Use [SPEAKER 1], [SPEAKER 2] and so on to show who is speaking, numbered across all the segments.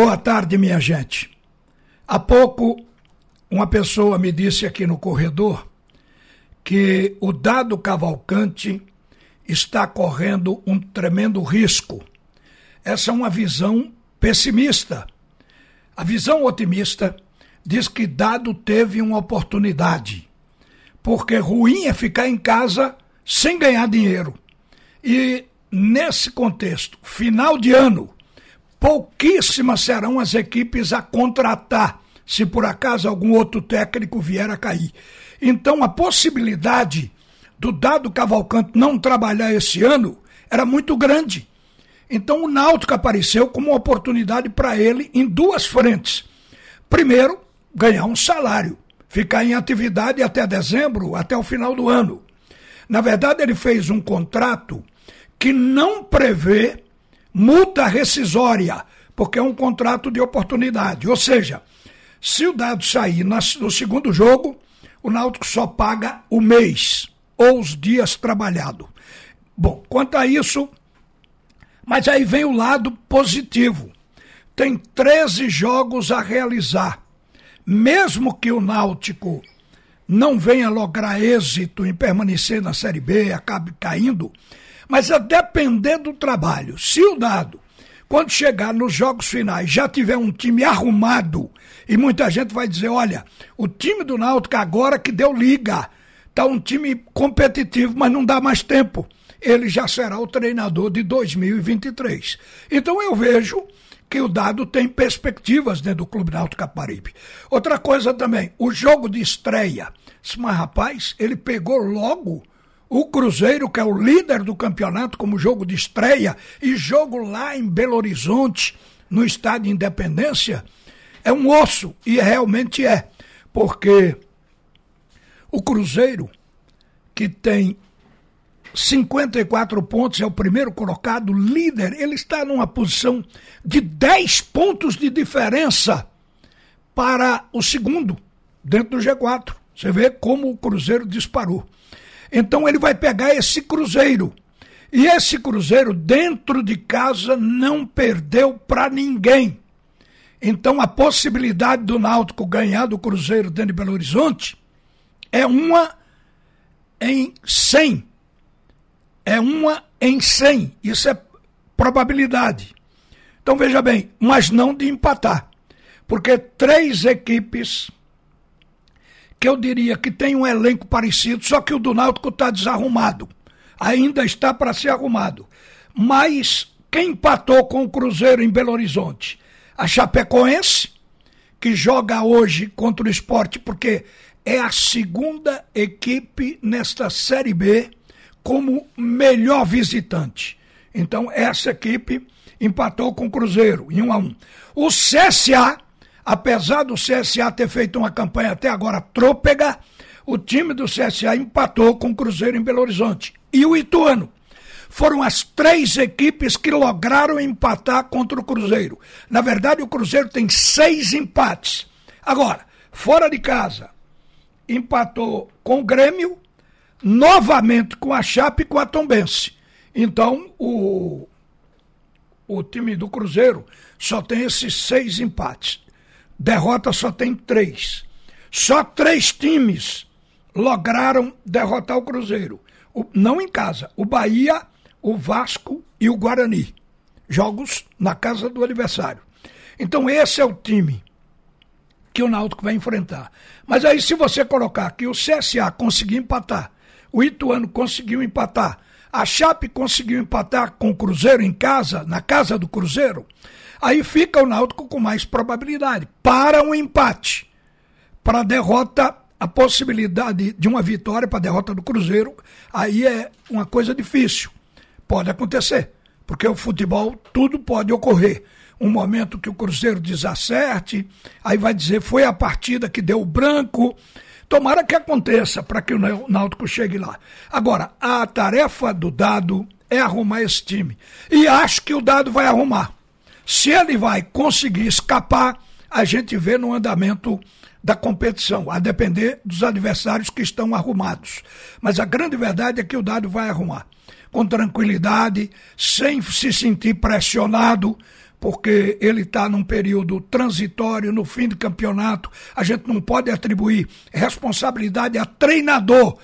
[SPEAKER 1] Boa tarde, minha gente. Há pouco, uma pessoa me disse aqui no corredor que o dado Cavalcante está correndo um tremendo risco. Essa é uma visão pessimista. A visão otimista diz que dado teve uma oportunidade, porque ruim é ficar em casa sem ganhar dinheiro. E nesse contexto, final de ano, pouquíssimas serão as equipes a contratar, se por acaso algum outro técnico vier a cair. Então a possibilidade do Dado Cavalcante não trabalhar esse ano era muito grande. Então o Náutico apareceu como uma oportunidade para ele em duas frentes. Primeiro, ganhar um salário, ficar em atividade até dezembro, até o final do ano. Na verdade, ele fez um contrato que não prevê multa rescisória, porque é um contrato de oportunidade. Ou seja, se o dado sair no segundo jogo, o Náutico só paga o mês ou os dias trabalhados. Bom, quanto a isso, mas aí vem o lado positivo. Tem 13 jogos a realizar. Mesmo que o Náutico não venha lograr êxito em permanecer na Série B, acabe caindo, mas a depender do trabalho, se o dado, quando chegar nos jogos finais, já tiver um time arrumado, e muita gente vai dizer: olha, o time do Náutico agora que deu liga, tá um time competitivo, mas não dá mais tempo. Ele já será o treinador de 2023. Então eu vejo que o dado tem perspectivas dentro do Clube Náutico Caparibe. Outra coisa também, o jogo de estreia. Mas rapaz, ele pegou logo o Cruzeiro, que é o líder do campeonato, como jogo de estreia, e jogo lá em Belo Horizonte, no Estádio Independência, é um osso, e realmente é, porque o Cruzeiro, que tem 54 pontos, é o primeiro colocado, líder, ele está numa posição de 10 pontos de diferença para o segundo, dentro do G4. Você vê como o Cruzeiro disparou. Então ele vai pegar esse Cruzeiro. E esse Cruzeiro, dentro de casa, não perdeu para ninguém. Então a possibilidade do Náutico ganhar do Cruzeiro dentro de Belo Horizonte é uma em 100. É uma em 100. Isso é probabilidade. Então veja bem, mas não de empatar. Porque três equipes que eu diria que tem um elenco parecido, só que o do Náutico está desarrumado. Ainda está para ser arrumado. Mas quem empatou com o Cruzeiro em Belo Horizonte? A Chapecoense, que joga hoje contra o esporte, porque é a segunda equipe nesta Série B como melhor visitante. Então, essa equipe empatou com o Cruzeiro em 1 a 1. O CSA apesar do CSA ter feito uma campanha até agora trôpega, o time do CSA empatou com o Cruzeiro em Belo Horizonte. E o Ituano. Foram as três equipes que lograram empatar contra o Cruzeiro. Na verdade, o Cruzeiro tem seis empates. Agora, fora de casa, empatou com o Grêmio, novamente com a Chape e com a Tombense. Então, o, o time do Cruzeiro só tem esses seis empates derrota só tem três. Só três times lograram derrotar o Cruzeiro. O, não em casa. O Bahia, o Vasco e o Guarani. Jogos na casa do adversário. Então esse é o time que o Náutico vai enfrentar. Mas aí se você colocar que o CSA conseguiu empatar, o Ituano conseguiu empatar, a Chape conseguiu empatar com o Cruzeiro em casa, na casa do Cruzeiro, Aí fica o Náutico com mais probabilidade. Para um empate. Para a derrota, a possibilidade de uma vitória para a derrota do Cruzeiro, aí é uma coisa difícil. Pode acontecer. Porque o futebol, tudo pode ocorrer. Um momento que o Cruzeiro desacerte, aí vai dizer foi a partida que deu branco. Tomara que aconteça para que o Náutico chegue lá. Agora, a tarefa do dado é arrumar esse time. E acho que o dado vai arrumar. Se ele vai conseguir escapar, a gente vê no andamento da competição, a depender dos adversários que estão arrumados. Mas a grande verdade é que o dado vai arrumar com tranquilidade, sem se sentir pressionado, porque ele está num período transitório, no fim de campeonato. A gente não pode atribuir responsabilidade a treinador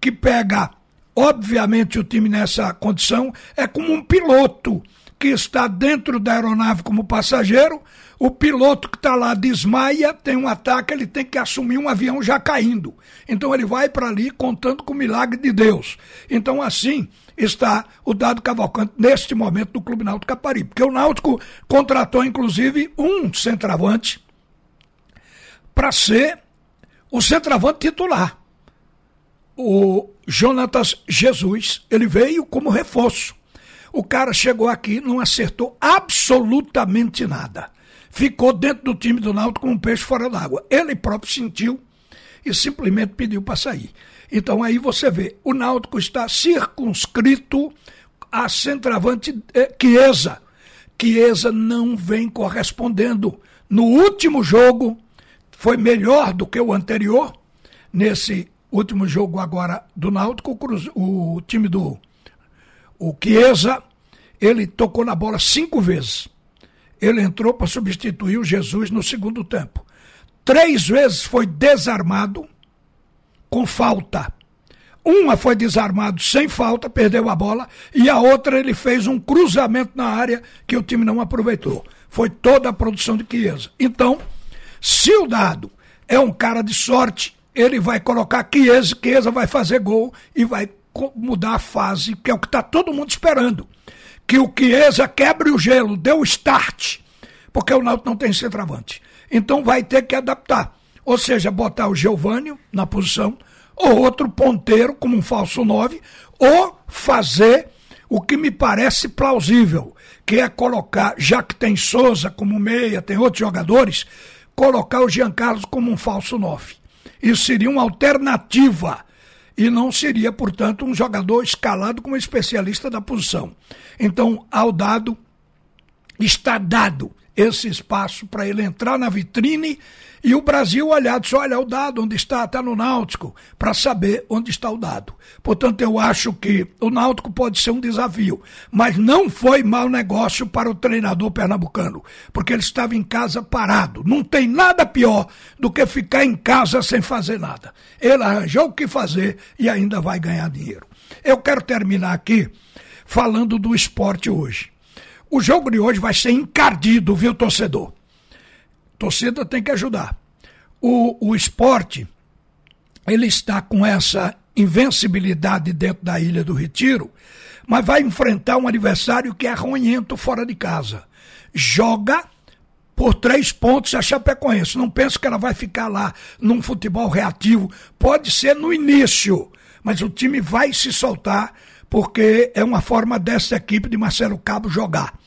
[SPEAKER 1] que pega, obviamente, o time nessa condição. É como um piloto que está dentro da aeronave como passageiro. O piloto que está lá desmaia, tem um ataque, ele tem que assumir um avião já caindo. Então ele vai para ali contando com o milagre de Deus. Então, assim, está o Dado Cavalcante neste momento do Clube Náutico Caparibe. Porque o Náutico contratou, inclusive, um centroavante para ser o centroavante titular. O Jonatas Jesus, ele veio como reforço. O cara chegou aqui, não acertou absolutamente nada. Ficou dentro do time do Náutico como um peixe fora d'água. Ele próprio sentiu e simplesmente pediu para sair. Então aí você vê, o Náutico está circunscrito a centroavante eh, Chiesa. Chiesa não vem correspondendo. No último jogo foi melhor do que o anterior. Nesse último jogo agora do Náutico, o, o time do o Chiesa, ele tocou na bola cinco vezes. Ele entrou para substituir o Jesus no segundo tempo. Três vezes foi desarmado com falta. Uma foi desarmado sem falta, perdeu a bola, e a outra ele fez um cruzamento na área que o time não aproveitou. Foi toda a produção de Chiesa. Então, se o dado é um cara de sorte, ele vai colocar Chiesa, Chiesa vai fazer gol e vai mudar a fase, que é o que está todo mundo esperando. Que o Chiesa quebre o gelo, dê o start, porque o Náutico não tem centroavante. Então vai ter que adaptar. Ou seja, botar o Giovanni na posição, ou outro ponteiro como um falso 9, ou fazer o que me parece plausível, que é colocar, já que tem Souza como meia, tem outros jogadores, colocar o Jean Carlos como um falso 9. Isso seria uma alternativa e não seria, portanto, um jogador escalado como especialista da posição. Então, ao dado, está dado esse espaço para ele entrar na vitrine e o Brasil olhar, disse, olha o dado, onde está? Está no Náutico, para saber onde está o dado. Portanto, eu acho que o Náutico pode ser um desafio, mas não foi mau negócio para o treinador pernambucano, porque ele estava em casa parado. Não tem nada pior do que ficar em casa sem fazer nada. Ele arranjou o que fazer e ainda vai ganhar dinheiro. Eu quero terminar aqui falando do esporte hoje. O jogo de hoje vai ser encardido, viu, torcedor? torcida tem que ajudar. O, o esporte, ele está com essa invencibilidade dentro da Ilha do Retiro, mas vai enfrentar um adversário que é arronhento fora de casa. Joga por três pontos a Chapecoense. Não penso que ela vai ficar lá num futebol reativo. Pode ser no início, mas o time vai se soltar porque é uma forma dessa equipe de Marcelo Cabo jogar.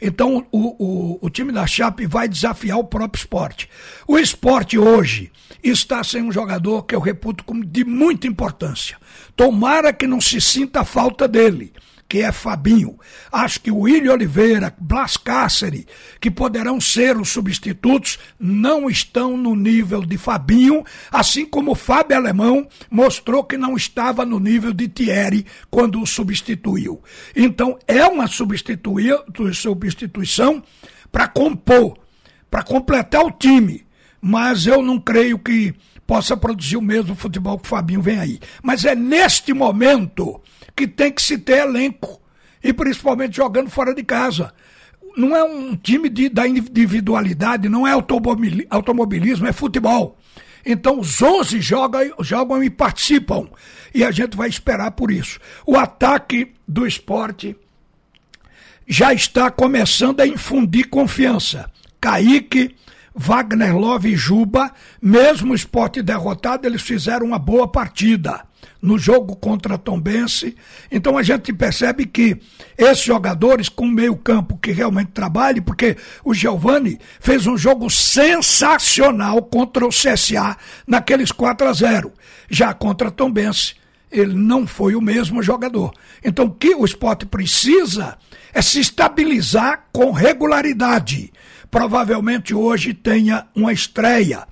[SPEAKER 1] Então o, o, o time da Chape vai desafiar o próprio esporte. O esporte hoje está sem um jogador que eu reputo como de muita importância. Tomara que não se sinta a falta dele que é Fabinho. Acho que o William Oliveira, Blas Cáceres, que poderão ser os substitutos, não estão no nível de Fabinho, assim como o Fábio Alemão mostrou que não estava no nível de Thierry quando o substituiu. Então é uma substituição para compor, para completar o time, mas eu não creio que possa produzir o mesmo futebol que o Fabinho vem aí. Mas é neste momento que tem que se ter elenco. E principalmente jogando fora de casa. Não é um time de, da individualidade, não é automobilismo, é futebol. Então os 11 jogam, jogam e participam. E a gente vai esperar por isso. O ataque do esporte já está começando a infundir confiança. Kaique, Wagner Love e Juba, mesmo o esporte derrotado, eles fizeram uma boa partida no jogo contra Tombense. Então a gente percebe que esses jogadores com meio campo que realmente trabalhem, porque o Giovani fez um jogo sensacional contra o CSA naqueles 4 a 0. Já contra Tombense, ele não foi o mesmo jogador. Então o que o esporte precisa é se estabilizar com regularidade. Provavelmente hoje tenha uma estreia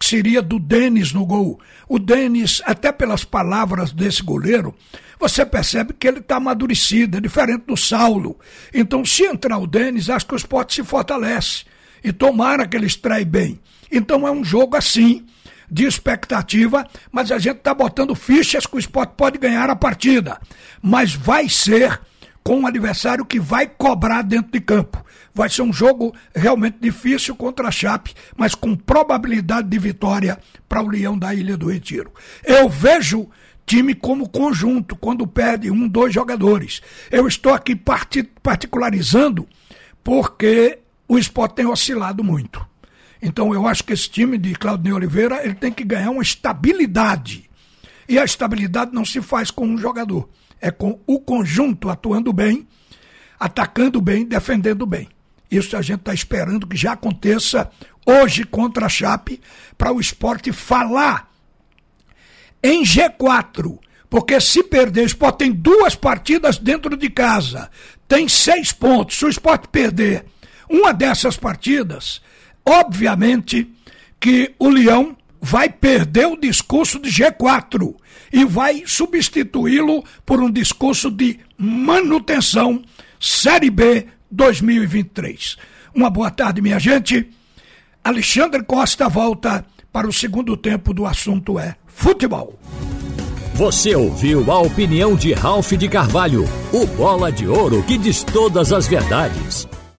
[SPEAKER 1] seria do Denis no gol. O Denis, até pelas palavras desse goleiro, você percebe que ele está amadurecido, é diferente do Saulo. Então, se entrar o Denis, acho que o esporte se fortalece. E tomara que ele extrai bem. Então, é um jogo assim, de expectativa, mas a gente está botando fichas que o esporte pode ganhar a partida. Mas vai ser com um adversário que vai cobrar dentro de campo. Vai ser um jogo realmente difícil contra a Chape, mas com probabilidade de vitória para o Leão da Ilha do Retiro. Eu vejo time como conjunto, quando perde um, dois jogadores. Eu estou aqui particularizando porque o esporte tem oscilado muito. Então eu acho que esse time de Claudinei Oliveira ele tem que ganhar uma estabilidade. E a estabilidade não se faz com um jogador é com o conjunto atuando bem, atacando bem, defendendo bem. Isso a gente está esperando que já aconteça hoje contra a Chape, para o esporte falar em G4. Porque se perder, o esporte tem duas partidas dentro de casa, tem seis pontos. Se o esporte perder uma dessas partidas, obviamente que o Leão vai perder o discurso de G4 e vai substituí-lo por um discurso de manutenção Série B 2023. Uma boa tarde, minha gente. Alexandre Costa volta para o segundo tempo do assunto é futebol.
[SPEAKER 2] Você ouviu a opinião de Ralph de Carvalho, o bola de ouro que diz todas as verdades.